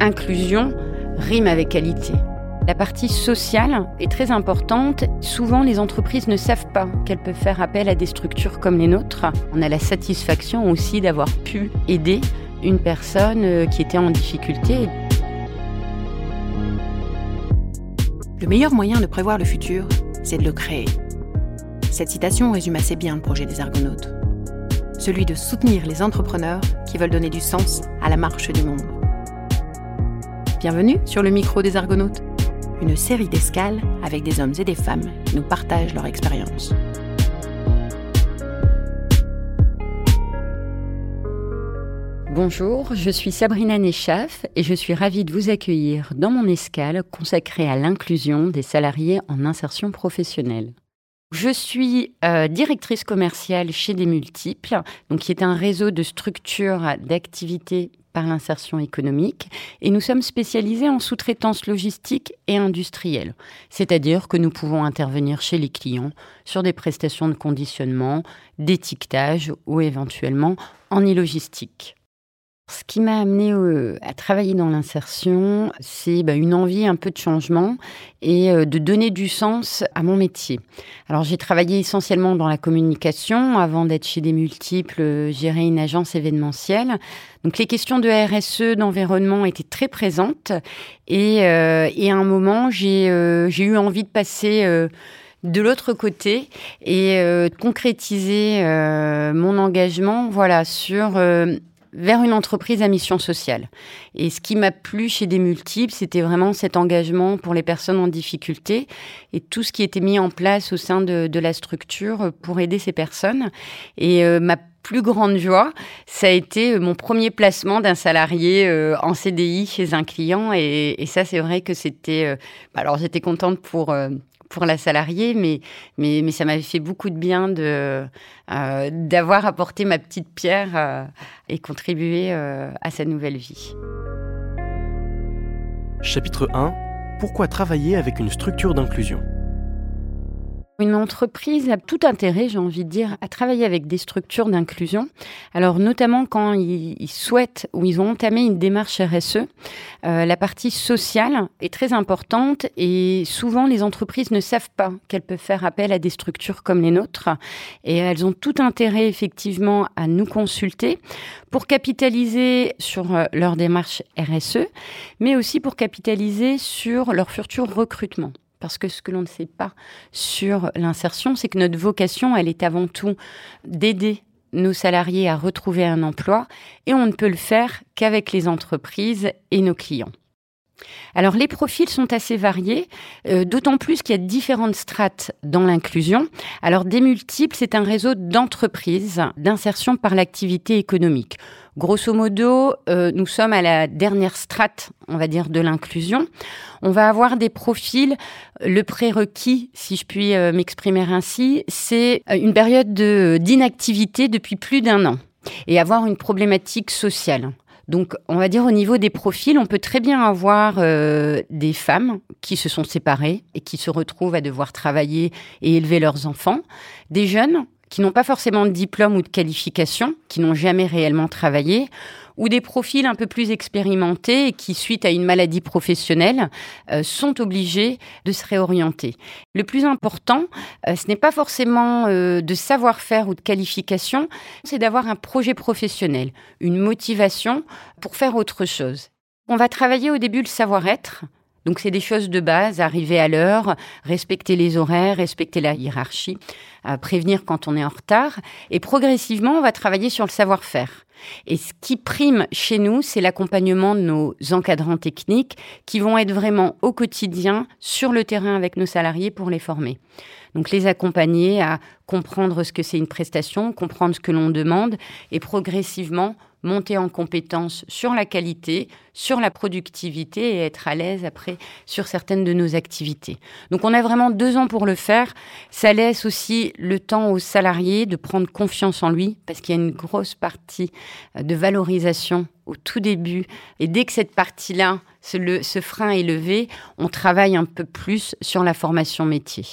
inclusion rime avec qualité. La partie sociale est très importante. Souvent, les entreprises ne savent pas qu'elles peuvent faire appel à des structures comme les nôtres. On a la satisfaction aussi d'avoir pu aider une personne euh, qui était en difficulté. Le meilleur moyen de prévoir le futur, c'est de le créer. Cette citation résume assez bien le projet des Argonautes. Celui de soutenir les entrepreneurs qui veulent donner du sens à la marche du monde. Bienvenue sur le micro des Argonautes, une série d'escales avec des hommes et des femmes qui nous partagent leur expérience. Bonjour, je suis Sabrina Nechaf et je suis ravie de vous accueillir dans mon escale consacrée à l'inclusion des salariés en insertion professionnelle. Je suis euh, directrice commerciale chez Des Multiples, donc qui est un réseau de structures d'activités par l'insertion économique et nous sommes spécialisés en sous-traitance logistique et industrielle, c'est-à-dire que nous pouvons intervenir chez les clients sur des prestations de conditionnement, d'étiquetage ou éventuellement en e-logistique. Ce qui m'a amené à travailler dans l'insertion, c'est bah, une envie un peu de changement et euh, de donner du sens à mon métier. Alors j'ai travaillé essentiellement dans la communication avant d'être chez des multiples, euh, gérer une agence événementielle. Donc les questions de RSE, d'environnement étaient très présentes et, euh, et à un moment j'ai eu envie de passer de l'autre côté et de concrétiser mon engagement voilà sur vers une entreprise à mission sociale. Et ce qui m'a plu chez des multiples, c'était vraiment cet engagement pour les personnes en difficulté et tout ce qui était mis en place au sein de, la structure pour aider ces personnes. Et euh, ma plus grande joie, ça a été euh, mon premier placement d'un salarié euh, en CDI chez un client. Et, ça, c'est vrai que c'était... alors, j'étais contente pour pour la salariée, mais, mais, ça m'avait fait beaucoup de bien euh, d'avoir apporté ma petite pierre euh, et contribué euh, à sa nouvelle vie. Chapitre 1 Pourquoi travailler avec une structure d'inclusion? Une entreprise a tout intérêt, j'ai envie de dire, à travailler avec des structures d'inclusion. Alors notamment quand ils, souhaitent ou ils ont entamé une démarche RSE, euh, la partie sociale est très importante et souvent les entreprises ne savent pas qu'elles peuvent faire appel à des structures comme les nôtres et elles ont tout intérêt effectivement à nous consulter pour capitaliser sur euh, leur démarche RSE, mais aussi pour capitaliser sur leur futur recrutement. Parce que ce que l'on ne sait pas sur l'insertion, c'est que notre vocation, elle est avant tout d'aider nos salariés à retrouver un emploi et on ne peut le faire qu'avec les entreprises et nos clients. Alors les profils sont assez variés, euh, d'autant plus qu'il y a différentes strates dans l'inclusion. Alors des multiples, c'est un réseau d'entreprises d'insertion par l'activité économique. Grosso modo, euh, nous sommes à la dernière strate, on va dire, de l'inclusion. On va avoir des profils, le prérequis, si je puis euh, m'exprimer ainsi, c'est une période d'inactivité depuis plus d'un an et avoir une problématique sociale. Donc, on va dire au niveau des profils, on peut très bien avoir euh, des femmes qui se sont séparées et qui se retrouvent à devoir travailler et élever leurs enfants, des jeunes qui n'ont pas forcément de diplôme ou de qualification, qui n'ont jamais réellement travaillé, ou des profils un peu plus expérimentés et qui, suite à une maladie professionnelle, euh, sont obligés de se réorienter. Le plus important, euh, ce n'est pas forcément euh, de savoir-faire ou de qualification, c'est d'avoir un projet professionnel, une motivation pour faire autre chose. On va travailler au début le savoir-être, donc c'est des choses de base, arriver à l'heure, respecter les horaires, respecter la hiérarchie, prévenir quand on est en retard. Et progressivement, on va travailler sur le savoir-faire. Et ce qui prime chez nous, c'est l'accompagnement de nos encadrants techniques qui vont être vraiment au quotidien sur le terrain avec nos salariés pour les former. Donc les accompagner à comprendre ce que c'est une prestation, comprendre ce que l'on demande et progressivement monter en compétence sur la qualité, sur la productivité et être à l'aise après sur certaines de nos activités. Donc on a vraiment deux ans pour le faire. Ça laisse aussi le temps aux salariés de prendre confiance en lui parce qu'il y a une grosse partie euh, de valorisation au tout début. Et dès que cette partie-là, ce, ce frein est levé, on travaille un peu plus sur la formation métier.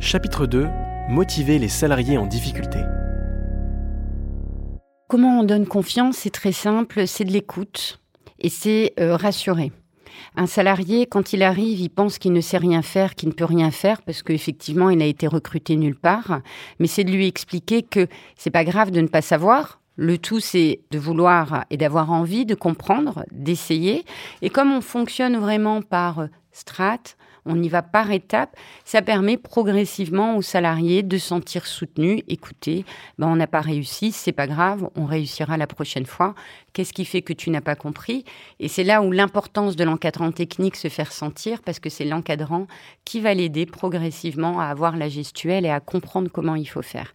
Chapitre 2 Motiver les salariés en difficulté. Comment on donne confiance C'est très simple, c'est de l'écoute et c'est euh, rassurer. Un salarié, quand il arrive, il pense qu'il ne sait rien faire, qu'il ne peut rien faire parce qu'effectivement, il a été recruté nulle part. Mais c'est de lui expliquer que c'est pas grave de ne pas savoir. Le tout, c'est de vouloir et d'avoir envie de comprendre, d'essayer. Et comme on fonctionne vraiment par strat, on y va par étapes, ça permet progressivement aux salariés de se sentir soutenus, écoutés. Ben, on n'a pas réussi, c'est pas grave, on réussira la prochaine fois. Qu'est-ce qui fait que tu n'as pas compris? Et c'est là où l'importance de l'encadrant technique se fait ressentir, parce que c'est l'encadrant qui va l'aider progressivement à avoir la gestuelle et à comprendre comment il faut faire.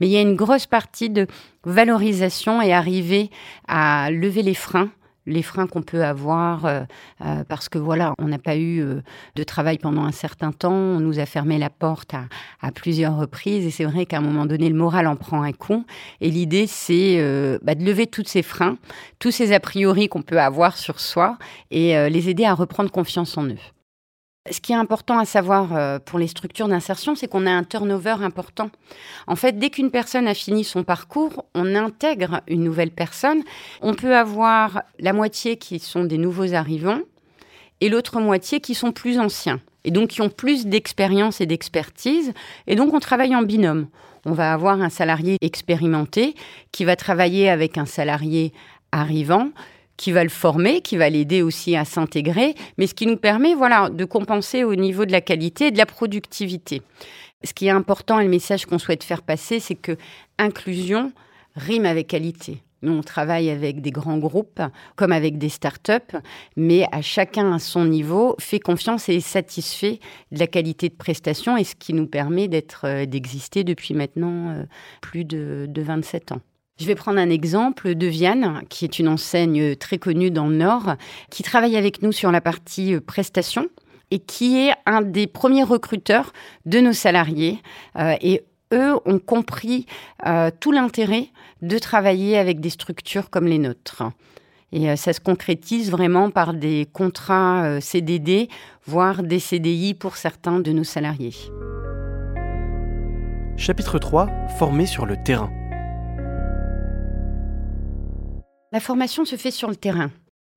Mais il y a une grosse partie de valorisation et arriver à lever les freins les freins qu'on peut avoir euh, euh, parce que voilà, on n'a pas eu euh, de travail pendant un certain temps, on nous a fermé la porte à, plusieurs reprises. Et c'est vrai qu'à un moment donné, le moral en prend un coup. Et l'idée c'est bah, de lever tous ces freins, tous ces a priori qu'on peut avoir sur soi et les aider à reprendre confiance en eux. Ce qui est important à savoir euh, pour les structures d'insertion, c'est qu'on a un turnover important. En fait, dès qu'une personne a fini son parcours, on intègre une nouvelle personne. On peut avoir la moitié qui sont des nouveaux arrivants et l'autre moitié qui sont plus anciens et donc qui ont plus d'expérience et d'expertise. Et donc, on travaille en binôme. On va avoir un salarié expérimenté qui va travailler avec un salarié arrivant qui va le former, qui va l'aider aussi à s'intégrer, mais ce qui nous permet voilà, de compenser au niveau de la qualité et de la productivité. Ce qui est important et le message qu'on souhaite faire passer, c'est que inclusion rime avec qualité. Nous, on travaille avec des grands groupes, comme avec des start-up, mais à chacun à son niveau, fait confiance et est satisfait de la qualité de prestation et ce qui nous permet d'être, euh, d'exister depuis maintenant euh, plus de, de 27 ans. Je vais prendre un exemple de Viane, qui est une enseigne très connue dans le Nord, qui travaille avec nous sur la partie euh, prestation et qui est un des premiers recruteurs de nos salariés. Euh, et eux ont compris euh, tout l'intérêt de travailler avec des structures comme les nôtres. Et ça se concrétise vraiment par des contrats CDD, voire des CDI pour certains de nos salariés. Chapitre 3 Former sur le terrain. La formation se fait sur le terrain.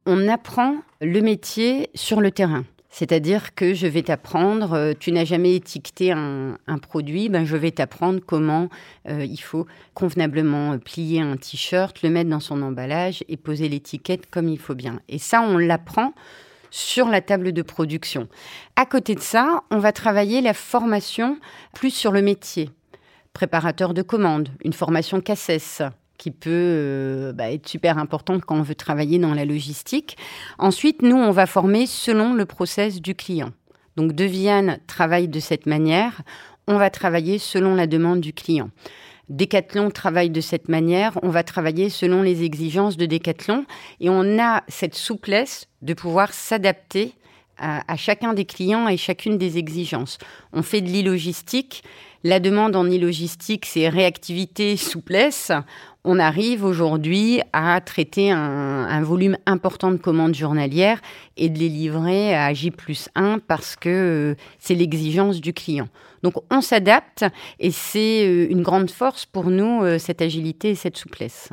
On apprend le métier sur le terrain. C'est-à-dire que je vais t'apprendre, euh, tu n'as jamais étiqueté un, produit, ben je vais t'apprendre comment euh, il faut convenablement plier un t-shirt, le mettre dans son emballage et poser l'étiquette comme il faut bien. Et ça, on l'apprend sur la table de production. À côté de ça, on va travailler la formation plus sur le métier. Préparateur de commandes, une formation CACES, qui peut euh, bah, être super importante quand on veut travailler dans la logistique. Ensuite, nous, on va former selon le process du client. Donc, Deviane travaille de cette manière. On va travailler selon la demande du client. Decathlon travaille de cette manière, on va travailler selon les exigences de Decathlon et on a cette souplesse de pouvoir s'adapter à, à, chacun des clients et chacune des exigences. On fait de l'e-logistique. La demande en e-logistique, c'est réactivité, souplesse on arrive aujourd'hui à traiter un, volume important de commandes journalières et de les livrer à J plus 1 parce que euh, c'est l'exigence du client. Donc on s'adapte et c'est euh, une grande force pour nous, euh, cette agilité et cette souplesse.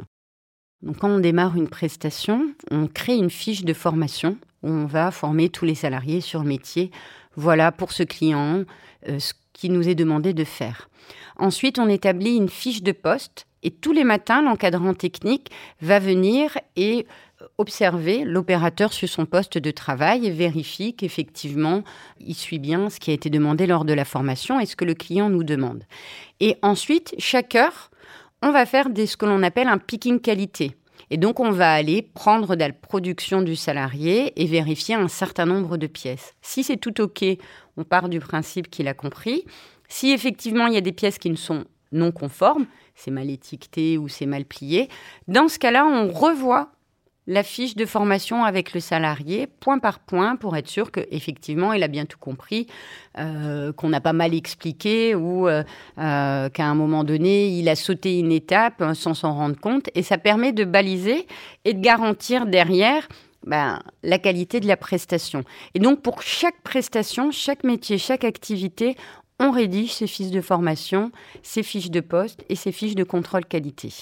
Donc quand on démarre une prestation, on crée une fiche de formation où on va former tous les salariés sur le métier. Voilà pour ce client qui nous est demandé de faire. Ensuite, on établit une fiche de poste et tous les matins, l'encadrant technique va venir et observer l'opérateur sur son poste de travail et vérifie qu'effectivement, il suit bien ce qui a été demandé lors de la formation et ce que le client nous demande. Et ensuite, chaque heure, on va faire des, ce que l'on appelle un picking qualité. Et donc, on va aller prendre de la production du salarié et vérifier un certain nombre de pièces. Si c'est tout OK, on part du principe qu'il a compris. Si effectivement il y a des pièces qui ne sont non conformes, c'est mal étiqueté ou c'est mal plié. Dans ce cas-là, on revoit la fiche de formation avec le salarié, point par point, pour être sûr qu'effectivement, il a bien tout compris, euh, qu'on n'a pas mal expliqué ou euh, euh, qu'à un moment donné, il a sauté une étape sans s'en rendre compte. Et ça permet de baliser et de garantir derrière ben, la qualité de la prestation. Et donc, pour chaque prestation, chaque métier, chaque activité, on rédige ses fiches de formation, ses fiches de poste et ses fiches de contrôle qualité.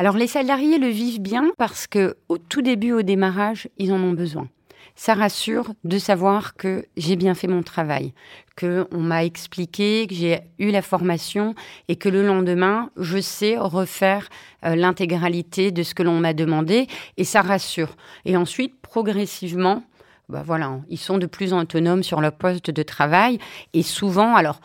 Alors les salariés le vivent bien parce que au tout début, au démarrage, ils en ont besoin ça rassure de savoir que j'ai bien fait mon travail, que on m'a expliqué, que j'ai eu la formation et que le lendemain, je sais refaire euh, l'intégralité de ce que l'on m'a demandé et ça rassure. Et ensuite, progressivement, bah voilà, ils sont de plus en autonomes sur leur poste de travail et souvent, alors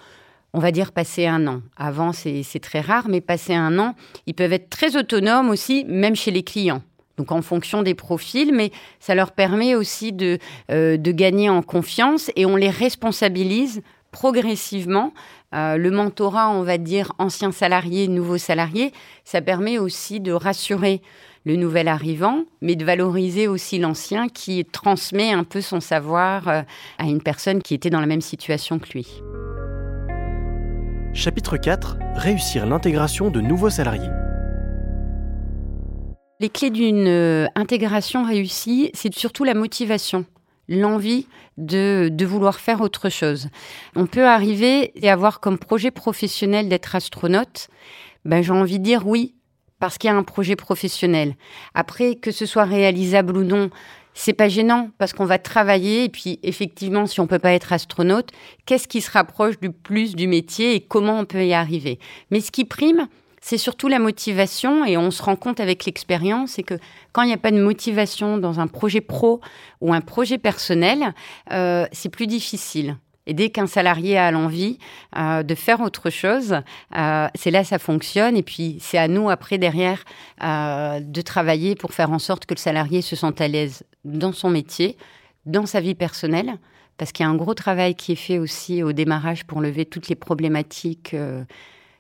on va dire passer un an. Avant, c'est très rare, mais passer un an, ils peuvent être très autonomes aussi, même chez les clients donc en fonction des profils, mais ça leur permet aussi de, euh, gagner en confiance et on les responsabilise progressivement. Euh, le mentorat, on va dire ancien salarié, nouveau salarié, ça permet aussi de rassurer le nouvel arrivant, mais de valoriser aussi l'ancien qui transmet un peu son savoir euh, à une personne qui était dans la même situation que lui. Chapitre 4 Réussir l'intégration de nouveaux salariés. Les clés d'une euh, intégration réussie, c'est surtout la motivation l'envie de, de, vouloir faire autre chose. On peut arriver et avoir comme projet professionnel d'être astronaute. Ben, j'ai envie de dire oui, parce qu'il y a un projet professionnel. Après, que ce soit réalisable ou non, c'est pas gênant parce qu'on va travailler et puis effectivement, si on peut pas être astronaute, qu'est-ce qui se rapproche du plus du métier et comment on peut y arriver? Mais ce qui prime, c'est surtout la motivation et on se rend compte avec l'expérience, c'est que quand il n'y a pas de motivation dans un projet pro ou un projet personnel, euh, c'est plus difficile. Et dès qu'un salarié a l'envie euh, de faire autre chose, euh, c'est là ça fonctionne. Et puis c'est à nous après derrière de travailler pour faire en sorte que le salarié se sente à l'aise dans son métier, dans sa vie personnelle, parce qu'il y a un gros travail qui est fait aussi au démarrage pour lever toutes les problématiques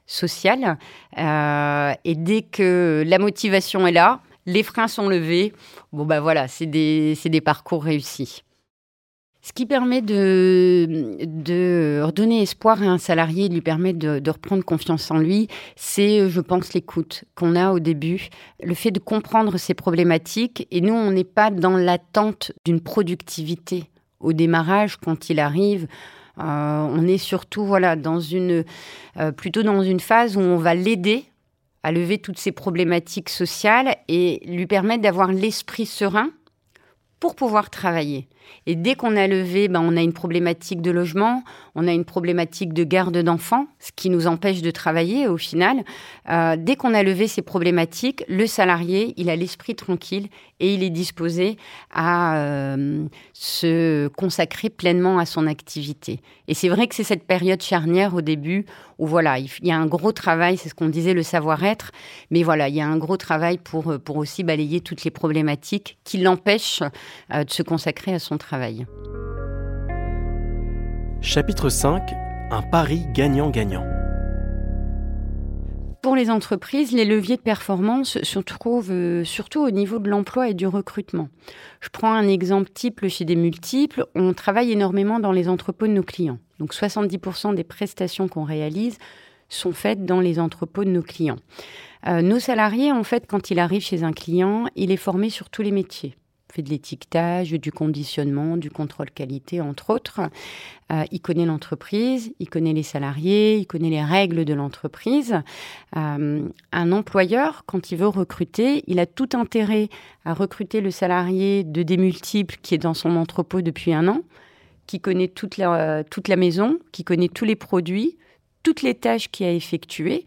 sociale. Euh, et dès que la motivation est là, les freins sont levés. Bon, ben voilà, c'est des, parcours réussis. Ce qui permet de, redonner espoir à un salarié, lui permettre de, reprendre confiance en lui, c'est, je pense, l'écoute qu'on a au début, le fait de comprendre ses problématiques. Et nous, on n'est pas dans l'attente d'une productivité au démarrage quand il arrive. Euh, on est surtout voilà dans une euh, plutôt dans une phase où on va l'aider à lever toutes ces problématiques sociales et lui permettre d'avoir l'esprit serein pour pouvoir travailler. Et dès qu'on a levé, ben, on a une problématique de logement, on a une problématique de garde d'enfants, ce qui nous empêche de travailler au final. Euh, dès qu'on a levé ces problématiques, le salarié, il a l'esprit tranquille et il est disposé à euh, se consacrer pleinement à son activité. Et c'est vrai que c'est cette période charnière au début où voilà, il y a un gros travail, c'est ce qu'on disait, le savoir-être, mais voilà, il y a un gros travail pour, pour aussi balayer toutes les problématiques qui l'empêchent euh, de se consacrer à son travail. Chapitre 5 Un pari gagnant-gagnant. Pour les entreprises, les leviers de performance se trouvent euh, surtout au niveau de l'emploi et du recrutement. Je prends un exemple type chez des multiples. On travaille énormément dans les entrepôts de nos clients. Donc 70% des prestations qu'on réalise sont faites dans les entrepôts de nos clients. Euh, nos salariés, en fait, quand il arrive chez un client, il est formé sur tous les métiers fait de l'étiquetage, du conditionnement, du contrôle qualité, entre autres. Euh, il connaît l'entreprise, il connaît les salariés, il connaît les règles de l'entreprise. Euh, un employeur, quand il veut recruter, il a tout intérêt à recruter le salarié de des multiples qui est dans son entrepôt depuis un an, qui connaît toute la, toute la maison, qui connaît tous les produits, toutes les tâches qu'il a effectuées.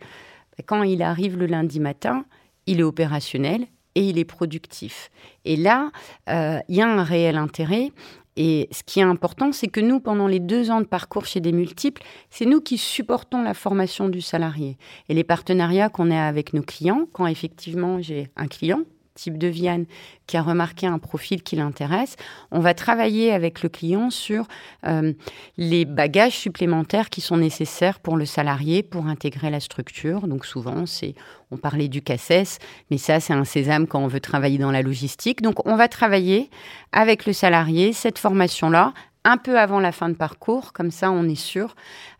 Quand il arrive le lundi matin, il est opérationnel, et il est productif. Et là, euh, il y a un réel intérêt. Et ce qui est important, c'est que nous, pendant les deux ans de parcours chez des multiples, c'est nous qui supportons la formation du salarié. Et les partenariats qu'on a avec nos clients, quand effectivement j'ai un client type de Viane qui a remarqué un profil qui l'intéresse, on va travailler avec le client sur euh, les bagages supplémentaires qui sont nécessaires pour le salarié pour intégrer la structure. Donc souvent, c'est on parlait du CACES, mais ça, c'est un sésame quand on veut travailler dans la logistique. Donc, on va travailler avec le salarié cette formation-là un peu avant la fin de parcours, comme ça on est sûr,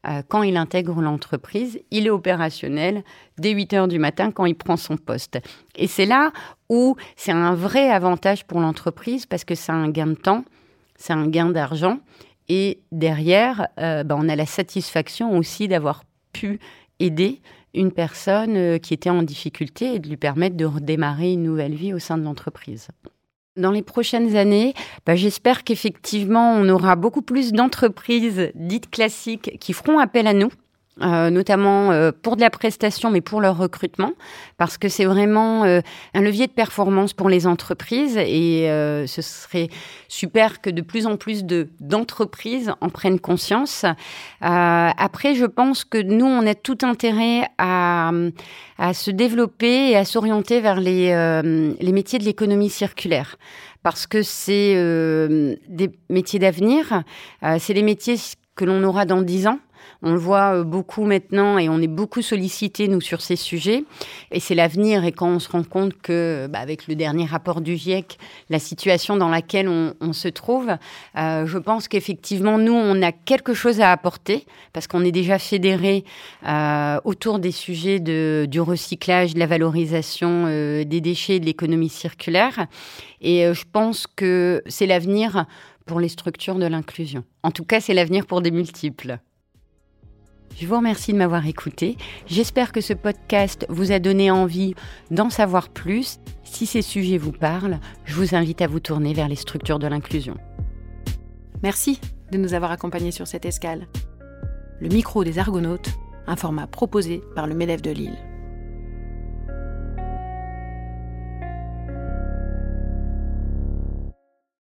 euh, quand il intègre l'entreprise, il est opérationnel dès 8 heures du matin quand il prend son poste. Et c'est là où c'est un vrai avantage pour l'entreprise parce que c'est un gain de temps, c'est un gain d'argent. Et derrière, euh, ben, on a la satisfaction aussi d'avoir pu aider une personne qui était en difficulté et de lui permettre de redémarrer une nouvelle vie au sein de l'entreprise. Dans les prochaines années, bah, j'espère qu'effectivement, on aura beaucoup plus d'entreprises dites classiques qui feront appel à nous euh, notamment euh, pour de la prestation, mais pour leur recrutement, parce que c'est vraiment euh, un levier de performance pour les entreprises et ce serait super que de plus en plus de d'entreprises en prennent conscience. après, je pense que nous, on a tout intérêt à, à se développer et à s'orienter vers les, les métiers de l'économie circulaire parce que c'est des métiers d'avenir, c'est les métiers que l'on aura dans dix ans. On le voit euh, beaucoup maintenant et on est beaucoup sollicité, nous, sur ces sujets. Et c'est l'avenir. Et quand on se rend compte que, bah, avec le dernier rapport du GIEC, la situation dans laquelle on, se trouve, euh, je pense qu'effectivement, nous, on a quelque chose à apporter parce qu'on est déjà fédéré euh, autour des sujets de, du recyclage, de la valorisation des déchets et de l'économie circulaire. Et je pense que c'est l'avenir pour les structures de l'inclusion. En tout cas, c'est l'avenir pour des multiples. Je vous remercie de m'avoir écouté. J'espère que ce podcast vous a donné envie d'en savoir plus. Si ces sujets vous parlent, je vous invite à vous tourner vers les structures de l'inclusion. Merci de nous avoir accompagnés sur cette escale. Le micro des Argonautes, un format proposé par le MEDEF de Lille.